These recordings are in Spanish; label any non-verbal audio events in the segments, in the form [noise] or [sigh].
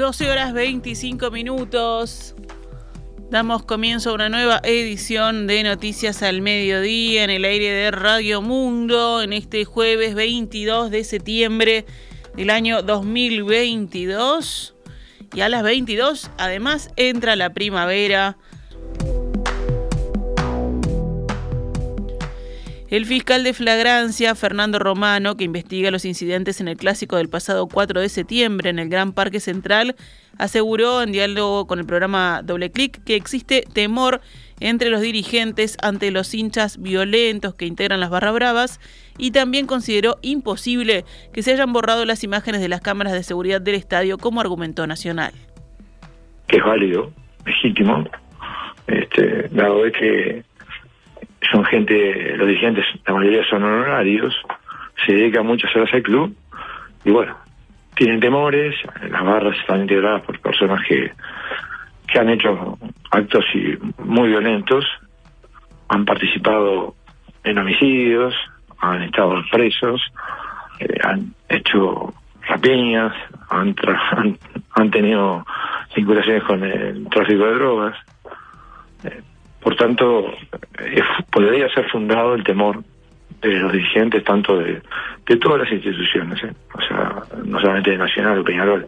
12 horas 25 minutos. Damos comienzo a una nueva edición de Noticias al Mediodía en el aire de Radio Mundo en este jueves 22 de septiembre del año 2022. Y a las 22 además entra la primavera. El fiscal de flagrancia, Fernando Romano, que investiga los incidentes en el clásico del pasado 4 de septiembre en el Gran Parque Central, aseguró en diálogo con el programa Doble Clic que existe temor entre los dirigentes ante los hinchas violentos que integran las barra bravas y también consideró imposible que se hayan borrado las imágenes de las cámaras de seguridad del estadio como argumento nacional. Que es válido, legítimo, este, dado que son gente, los dirigentes, la mayoría son honorarios, se dedican muchas horas al club y bueno, tienen temores, las barras están integradas por personas que, que han hecho actos muy violentos, han participado en homicidios, han estado presos, eh, han hecho rapiñas, han, [laughs] han, han, tenido vinculaciones con el tráfico de drogas. Eh, por tanto, podría ser fundado el temor de los dirigentes, tanto de, de todas las instituciones, ¿eh? o sea, no solamente de Nacional o Peñarol.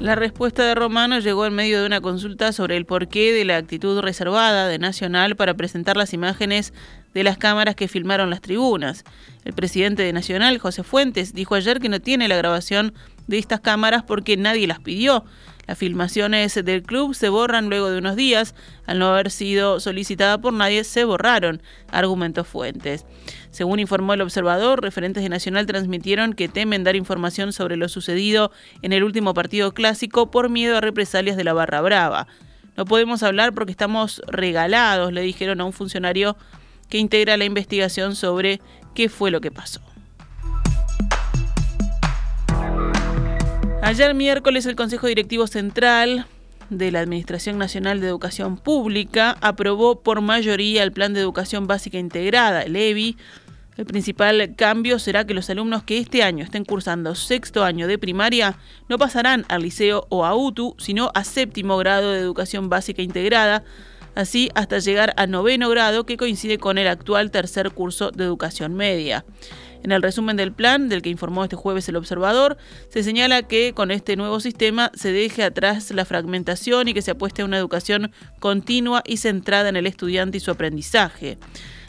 La respuesta de Romano llegó en medio de una consulta sobre el porqué de la actitud reservada de Nacional para presentar las imágenes de las cámaras que filmaron las tribunas. El presidente de Nacional, José Fuentes, dijo ayer que no tiene la grabación de estas cámaras porque nadie las pidió. Las filmaciones del club se borran luego de unos días. Al no haber sido solicitada por nadie, se borraron, argumentó Fuentes. Según informó el observador, referentes de Nacional transmitieron que temen dar información sobre lo sucedido en el último partido clásico por miedo a represalias de la Barra Brava. No podemos hablar porque estamos regalados, le dijeron a un funcionario que integra la investigación sobre qué fue lo que pasó. Ayer miércoles el Consejo Directivo Central de la Administración Nacional de Educación Pública aprobó por mayoría el Plan de Educación Básica Integrada, el EBI. El principal cambio será que los alumnos que este año estén cursando sexto año de primaria no pasarán al liceo o a UTU, sino a séptimo grado de Educación Básica Integrada, así hasta llegar a noveno grado que coincide con el actual tercer curso de Educación Media. En el resumen del plan, del que informó este jueves el observador, se señala que con este nuevo sistema se deje atrás la fragmentación y que se apueste a una educación continua y centrada en el estudiante y su aprendizaje.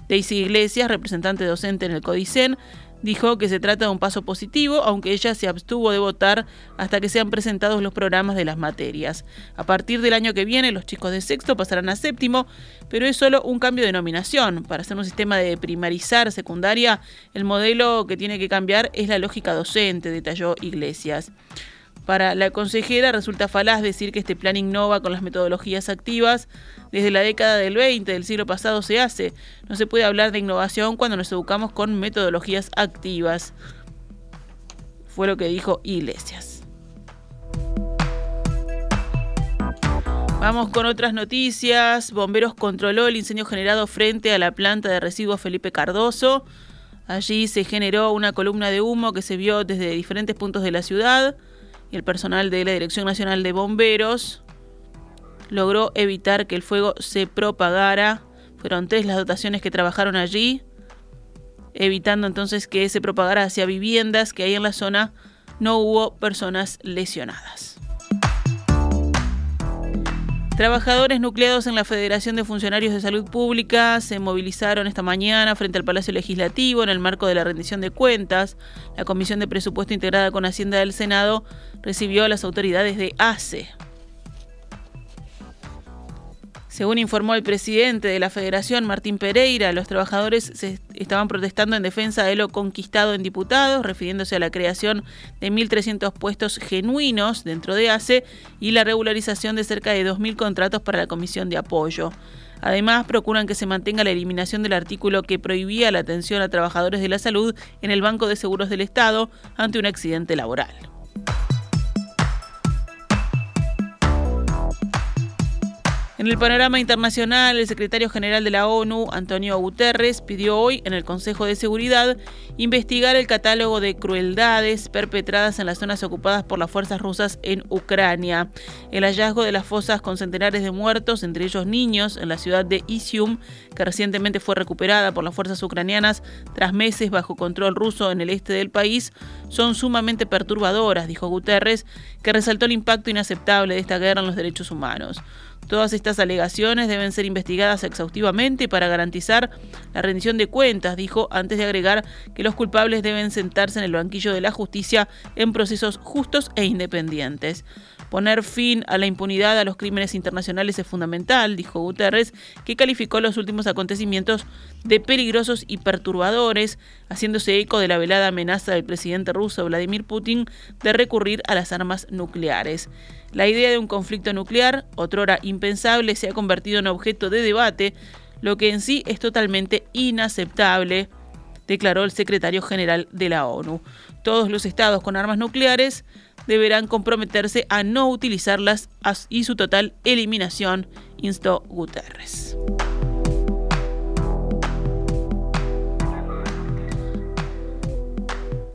Daisy Iglesias, representante docente en el CODICEN, Dijo que se trata de un paso positivo, aunque ella se abstuvo de votar hasta que sean presentados los programas de las materias. A partir del año que viene, los chicos de sexto pasarán a séptimo, pero es solo un cambio de nominación. Para hacer un sistema de primarizar secundaria, el modelo que tiene que cambiar es la lógica docente, detalló Iglesias. Para la consejera resulta falaz decir que este plan innova con las metodologías activas. Desde la década del 20 del siglo pasado se hace. No se puede hablar de innovación cuando nos educamos con metodologías activas. Fue lo que dijo Iglesias. Vamos con otras noticias. Bomberos controló el incendio generado frente a la planta de residuos Felipe Cardoso. Allí se generó una columna de humo que se vio desde diferentes puntos de la ciudad y el personal de la Dirección Nacional de Bomberos logró evitar que el fuego se propagara. Fueron tres las dotaciones que trabajaron allí, evitando entonces que se propagara hacia viviendas que hay en la zona. No hubo personas lesionadas. Trabajadores nucleados en la Federación de Funcionarios de Salud Pública se movilizaron esta mañana frente al Palacio Legislativo en el marco de la rendición de cuentas. La Comisión de Presupuesto integrada con Hacienda del Senado recibió a las autoridades de ACE. Según informó el presidente de la Federación, Martín Pereira, los trabajadores se estaban protestando en defensa de lo conquistado en diputados, refiriéndose a la creación de 1.300 puestos genuinos dentro de ACE y la regularización de cerca de 2.000 contratos para la Comisión de Apoyo. Además, procuran que se mantenga la eliminación del artículo que prohibía la atención a trabajadores de la salud en el Banco de Seguros del Estado ante un accidente laboral. En el panorama internacional, el secretario general de la ONU, Antonio Guterres, pidió hoy en el Consejo de Seguridad investigar el catálogo de crueldades perpetradas en las zonas ocupadas por las fuerzas rusas en Ucrania. El hallazgo de las fosas con centenares de muertos, entre ellos niños, en la ciudad de Isium, que recientemente fue recuperada por las fuerzas ucranianas tras meses bajo control ruso en el este del país, son sumamente perturbadoras, dijo Guterres, que resaltó el impacto inaceptable de esta guerra en los derechos humanos. Todas estas alegaciones deben ser investigadas exhaustivamente para garantizar la rendición de cuentas, dijo, antes de agregar que los culpables deben sentarse en el banquillo de la justicia en procesos justos e independientes. Poner fin a la impunidad a los crímenes internacionales es fundamental, dijo Guterres, que calificó los últimos acontecimientos de peligrosos y perturbadores, haciéndose eco de la velada amenaza del presidente ruso Vladimir Putin de recurrir a las armas nucleares. La idea de un conflicto nuclear, otrora impensable, se ha convertido en objeto de debate, lo que en sí es totalmente inaceptable, declaró el secretario general de la ONU. Todos los estados con armas nucleares deberán comprometerse a no utilizarlas y su total eliminación, instó Guterres.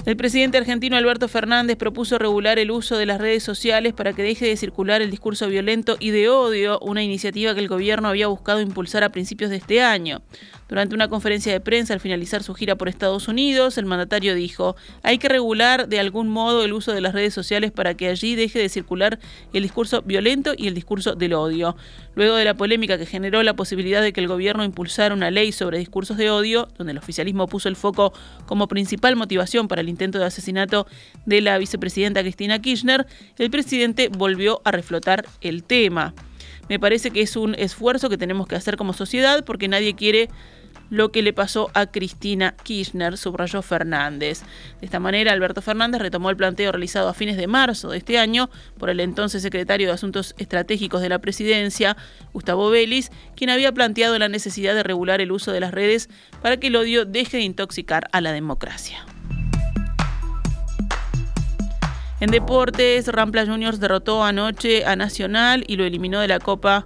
El presidente argentino Alberto Fernández propuso regular el uso de las redes sociales para que deje de circular el discurso violento y de odio, una iniciativa que el gobierno había buscado impulsar a principios de este año. Durante una conferencia de prensa al finalizar su gira por Estados Unidos, el mandatario dijo, hay que regular de algún modo el uso de las redes sociales para que allí deje de circular el discurso violento y el discurso del odio. Luego de la polémica que generó la posibilidad de que el gobierno impulsara una ley sobre discursos de odio, donde el oficialismo puso el foco como principal motivación para el intento de asesinato de la vicepresidenta Cristina Kirchner, el presidente volvió a reflotar el tema. Me parece que es un esfuerzo que tenemos que hacer como sociedad porque nadie quiere lo que le pasó a Cristina Kirchner, subrayó Fernández. De esta manera, Alberto Fernández retomó el planteo realizado a fines de marzo de este año por el entonces secretario de Asuntos Estratégicos de la Presidencia, Gustavo Vélez, quien había planteado la necesidad de regular el uso de las redes para que el odio deje de intoxicar a la democracia. En deportes, Rampla Juniors derrotó anoche a Nacional y lo eliminó de la Copa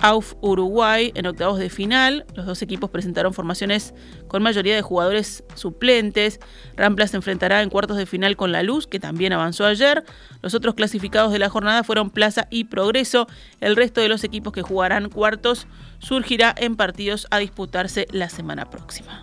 AUF Uruguay en octavos de final. Los dos equipos presentaron formaciones con mayoría de jugadores suplentes. Rampla se enfrentará en cuartos de final con La Luz, que también avanzó ayer. Los otros clasificados de la jornada fueron Plaza y Progreso. El resto de los equipos que jugarán cuartos surgirá en partidos a disputarse la semana próxima.